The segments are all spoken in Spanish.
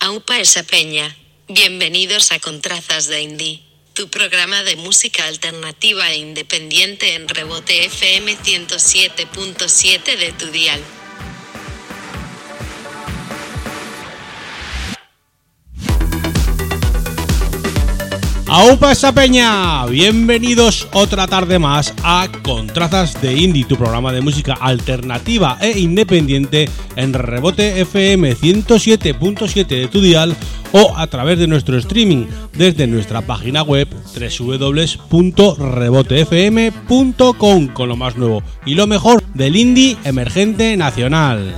Aupa esa peña. Bienvenidos a Contrazas de Indie, tu programa de música alternativa e independiente en Rebote FM 107.7 de tu dial. ¡Aupa esa peña! Bienvenidos otra tarde más a Contrazas de Indie, tu programa de música alternativa e independiente en Rebote FM 107.7 de tu dial o a través de nuestro streaming desde nuestra página web www.rebotefm.com con lo más nuevo y lo mejor del indie emergente nacional.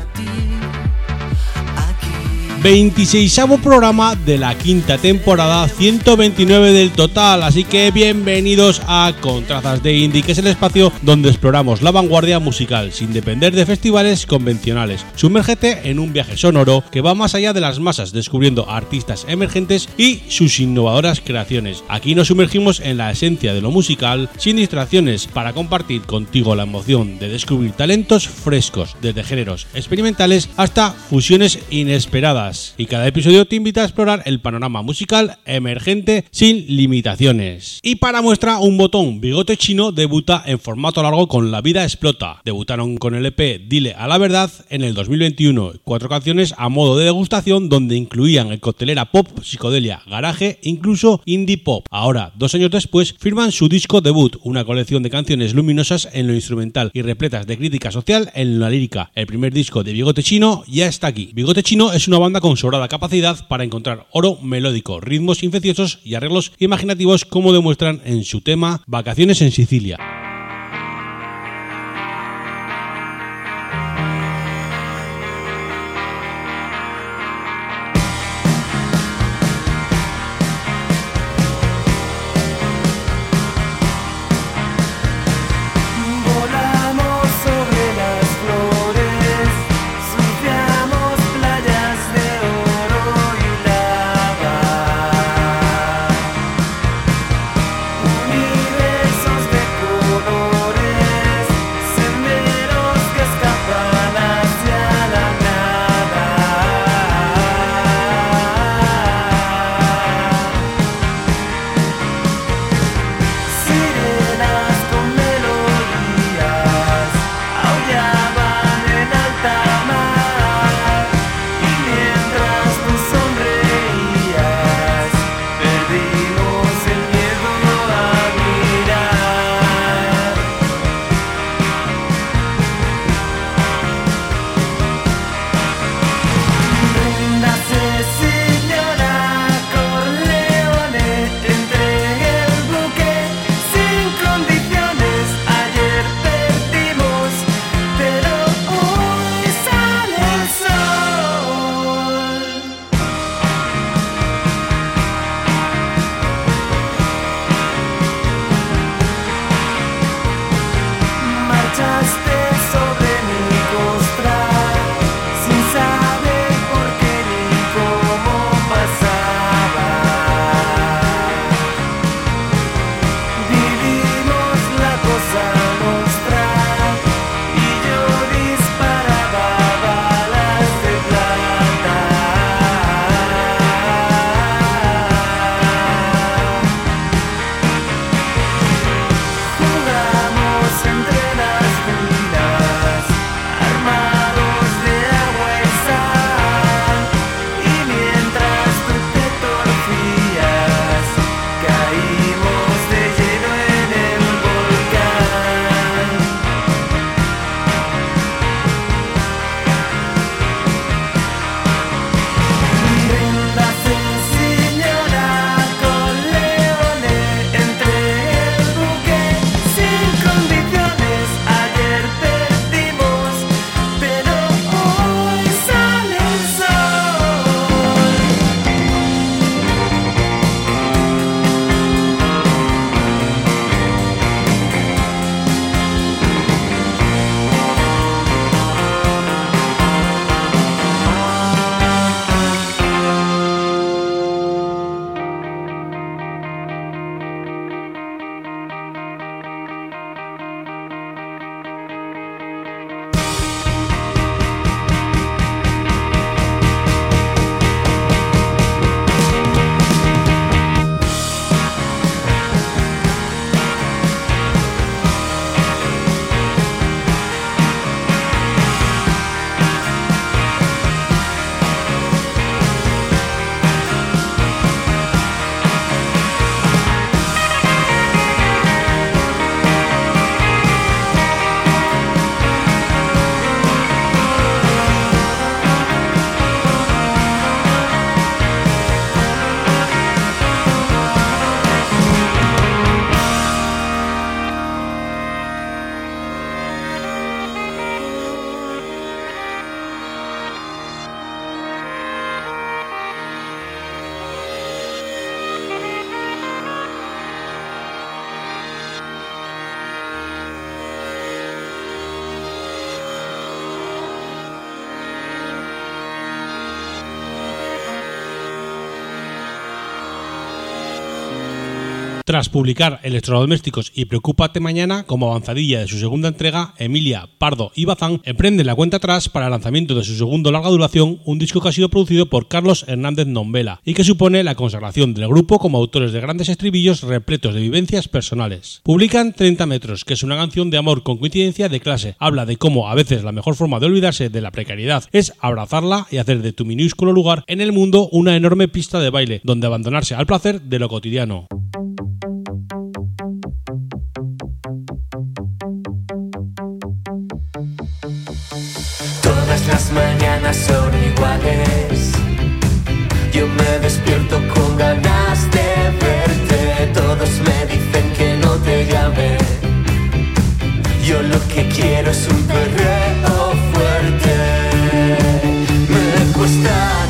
26 programa de la quinta temporada, 129 del total, así que bienvenidos a Contrazas de Indie, que es el espacio donde exploramos la vanguardia musical sin depender de festivales convencionales. Sumérgete en un viaje sonoro que va más allá de las masas, descubriendo artistas emergentes y sus innovadoras creaciones. Aquí nos sumergimos en la esencia de lo musical, sin distracciones, para compartir contigo la emoción de descubrir talentos frescos, desde géneros experimentales hasta fusiones inesperadas y cada episodio te invita a explorar el panorama musical emergente sin limitaciones. Y para muestra un botón, Bigote Chino debuta en formato largo con La vida explota. Debutaron con el EP Dile a la verdad en el 2021, cuatro canciones a modo de degustación donde incluían el coctelera pop, psicodelia, garaje, incluso indie pop. Ahora, dos años después, firman su disco debut, una colección de canciones luminosas en lo instrumental y repletas de crítica social en la lírica. El primer disco de Bigote Chino ya está aquí. Bigote Chino es una banda con sobrada capacidad para encontrar oro melódico, ritmos infecciosos y arreglos imaginativos como demuestran en su tema Vacaciones en Sicilia. Tras publicar Electrodomésticos y Preocúpate Mañana como avanzadilla de su segunda entrega, Emilia, Pardo y Bazán emprenden la cuenta atrás para el lanzamiento de su segundo larga duración, un disco que ha sido producido por Carlos Hernández Nombela y que supone la consagración del grupo como autores de grandes estribillos repletos de vivencias personales. Publican 30 metros, que es una canción de amor con coincidencia de clase. Habla de cómo a veces la mejor forma de olvidarse de la precariedad es abrazarla y hacer de tu minúsculo lugar en el mundo una enorme pista de baile, donde abandonarse al placer de lo cotidiano. Las mañanas son iguales. Yo me despierto con ganas de verte. Todos me dicen que no te llame. Yo lo que quiero es un perreo fuerte. Me cuesta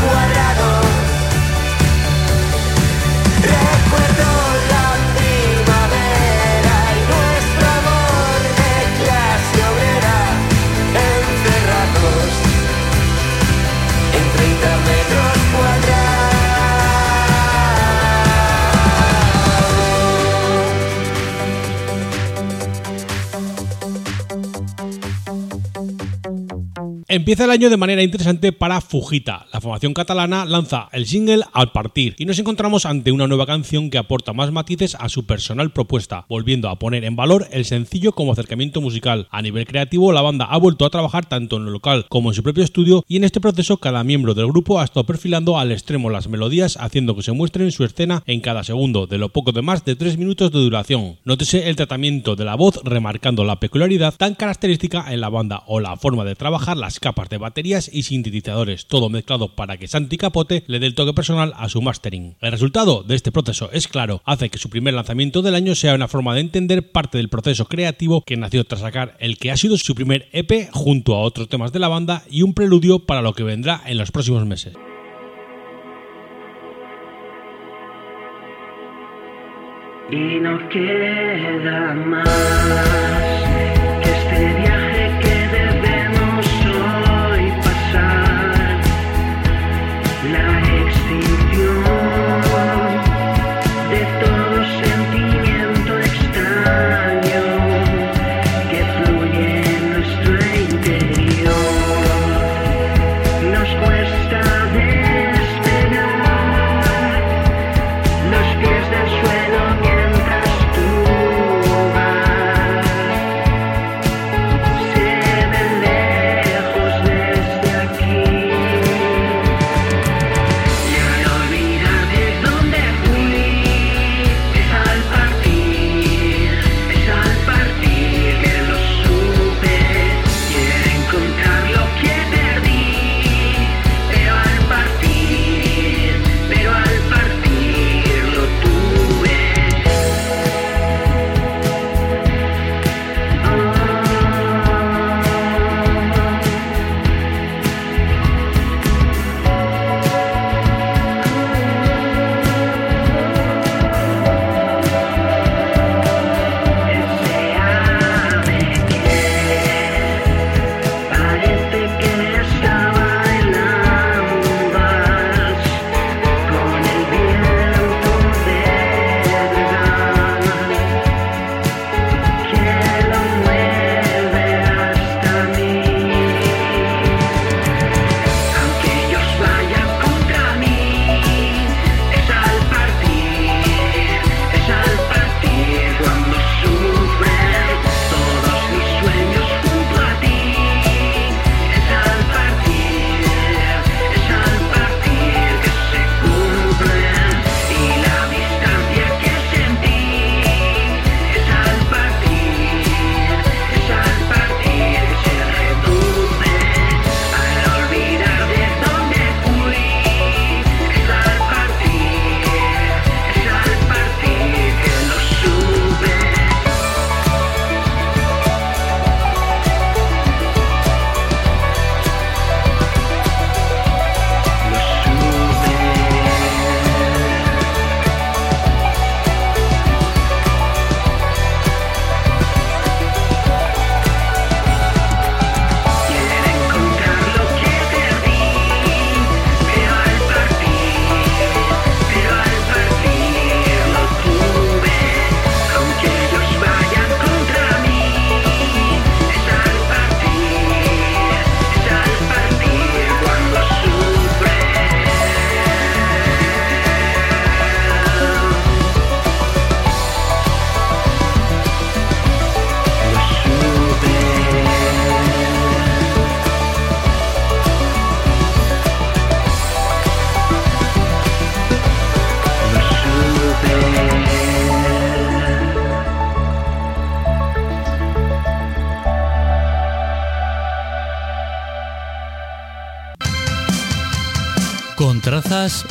cuadrado. Empieza el año de manera interesante para Fujita. La formación catalana lanza el single Al Partir y nos encontramos ante una nueva canción que aporta más matices a su personal propuesta, volviendo a poner en valor el sencillo como acercamiento musical. A nivel creativo, la banda ha vuelto a trabajar tanto en lo local como en su propio estudio y en este proceso cada miembro del grupo ha estado perfilando al extremo las melodías haciendo que se muestren su escena en cada segundo, de lo poco de más de 3 minutos de duración. Nótese el tratamiento de la voz remarcando la peculiaridad tan característica en la banda o la forma de trabajar las capas de baterías y sintetizadores, todo mezclado para que Santi Capote le dé el toque personal a su mastering. El resultado de este proceso es claro, hace que su primer lanzamiento del año sea una forma de entender parte del proceso creativo que nació tras sacar el que ha sido su primer EP junto a otros temas de la banda y un preludio para lo que vendrá en los próximos meses. Y no queda más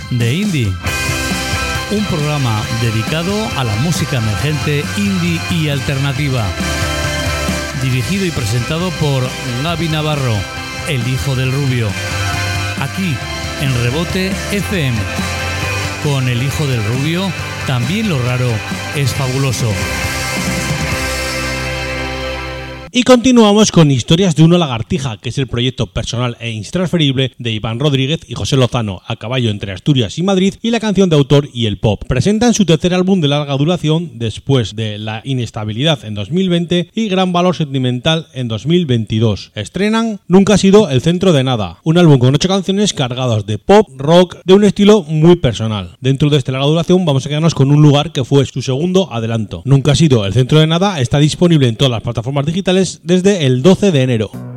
de indie. Un programa dedicado a la música emergente, indie y alternativa. Dirigido y presentado por Gaby Navarro, el hijo del rubio. Aquí, en Rebote FM. Con el hijo del rubio, también lo raro es fabuloso. Y continuamos con Historias de una lagartija, que es el proyecto personal e intransferible de Iván Rodríguez y José Lozano, a caballo entre Asturias y Madrid, y la canción de autor y el pop. Presentan su tercer álbum de larga duración después de La inestabilidad en 2020 y Gran valor sentimental en 2022. Estrenan Nunca ha sido el centro de nada, un álbum con ocho canciones cargadas de pop, rock, de un estilo muy personal. Dentro de esta larga duración vamos a quedarnos con un lugar que fue su segundo adelanto. Nunca ha sido el centro de nada, está disponible en todas las plataformas digitales desde el 12 de enero.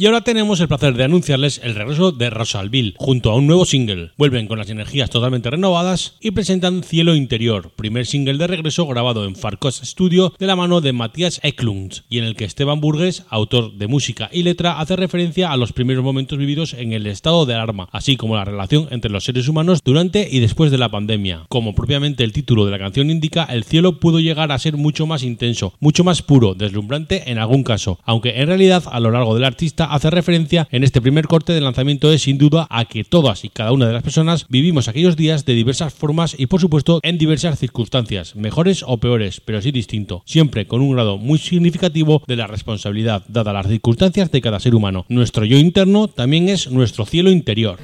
Y ahora tenemos el placer de anunciarles el regreso de Rosalville junto a un nuevo single. Vuelven con las energías totalmente renovadas y presentan Cielo Interior, primer single de regreso grabado en Farcos Studio de la mano de Matías Eklund y en el que Esteban Burgues, autor de música y letra, hace referencia a los primeros momentos vividos en el estado de alarma, así como la relación entre los seres humanos durante y después de la pandemia. Como propiamente el título de la canción indica, el cielo pudo llegar a ser mucho más intenso, mucho más puro, deslumbrante en algún caso, aunque en realidad a lo largo del artista hace referencia en este primer corte de lanzamiento es sin duda a que todas y cada una de las personas vivimos aquellos días de diversas formas y por supuesto en diversas circunstancias, mejores o peores, pero sí distinto, siempre con un grado muy significativo de la responsabilidad dada las circunstancias de cada ser humano. Nuestro yo interno también es nuestro cielo interior.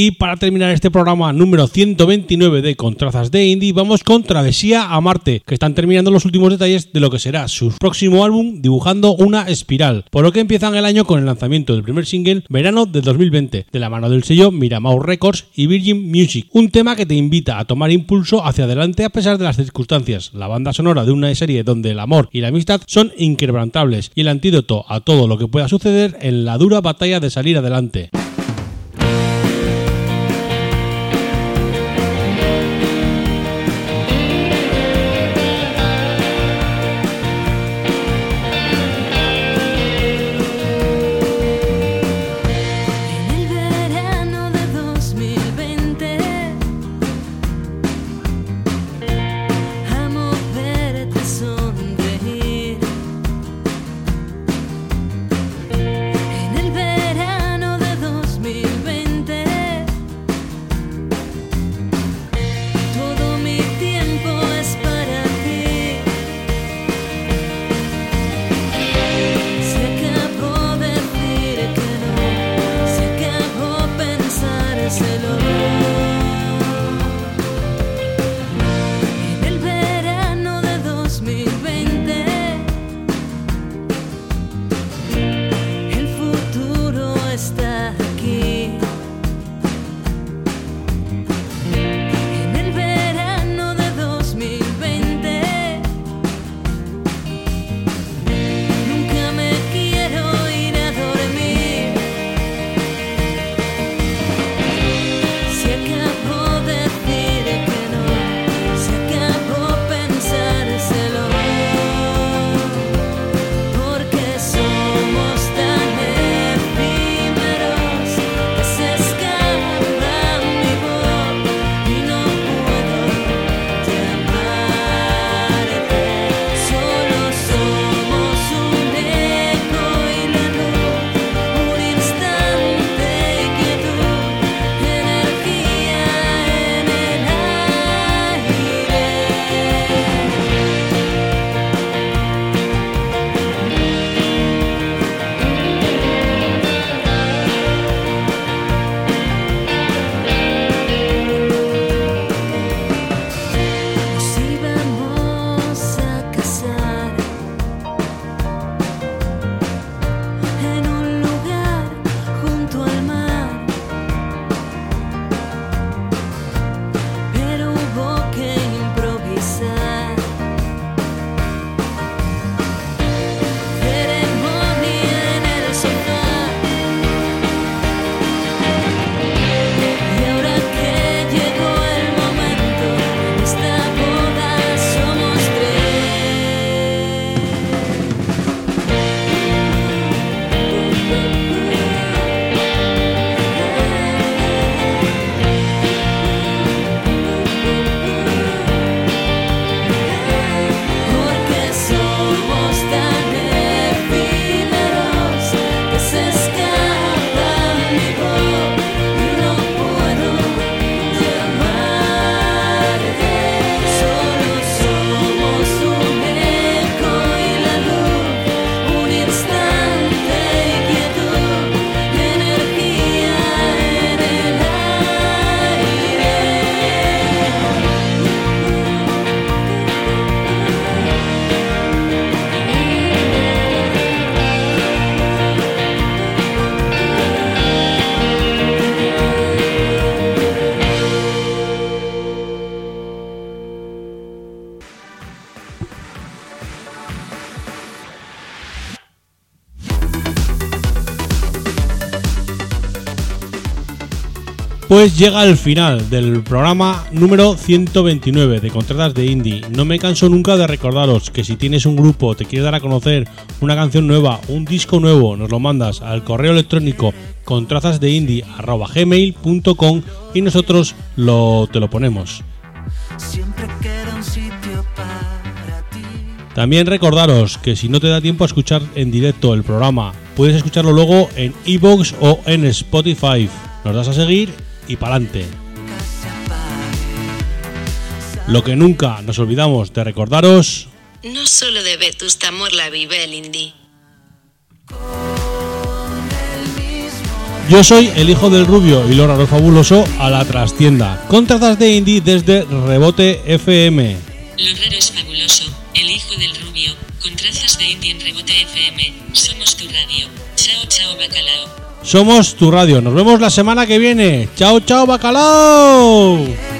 Y para terminar este programa número 129 de Contrazas de Indie, vamos con Travesía a Marte, que están terminando los últimos detalles de lo que será su próximo álbum dibujando una espiral, por lo que empiezan el año con el lanzamiento del primer single verano de 2020, de la mano del sello Miramau Records y Virgin Music, un tema que te invita a tomar impulso hacia adelante a pesar de las circunstancias, la banda sonora de una serie donde el amor y la amistad son inquebrantables y el antídoto a todo lo que pueda suceder en la dura batalla de salir adelante. Pues llega el final del programa número 129 de Contratas de Indie. No me canso nunca de recordaros que si tienes un grupo, te quieres dar a conocer una canción nueva, un disco nuevo, nos lo mandas al correo electrónico contrazasdeindie.gmail.com y nosotros lo, te lo ponemos. Siempre queda un sitio para ti. También recordaros que si no te da tiempo a escuchar en directo el programa, puedes escucharlo luego en iVoox o en Spotify. Nos das a seguir y pa'lante. Lo que nunca nos olvidamos de recordaros No solo de Vetusta Morla vive el indie. Yo soy el hijo del rubio y lo raro fabuloso a la trastienda. Con trazas de indie desde Rebote FM. Lo raro es fabuloso, el hijo del rubio, con trazas de indie en rebote FM, somos tu radio. Chao, chao, bacalao. Somos tu radio. Nos vemos la semana que viene. Chao, chao, bacalao.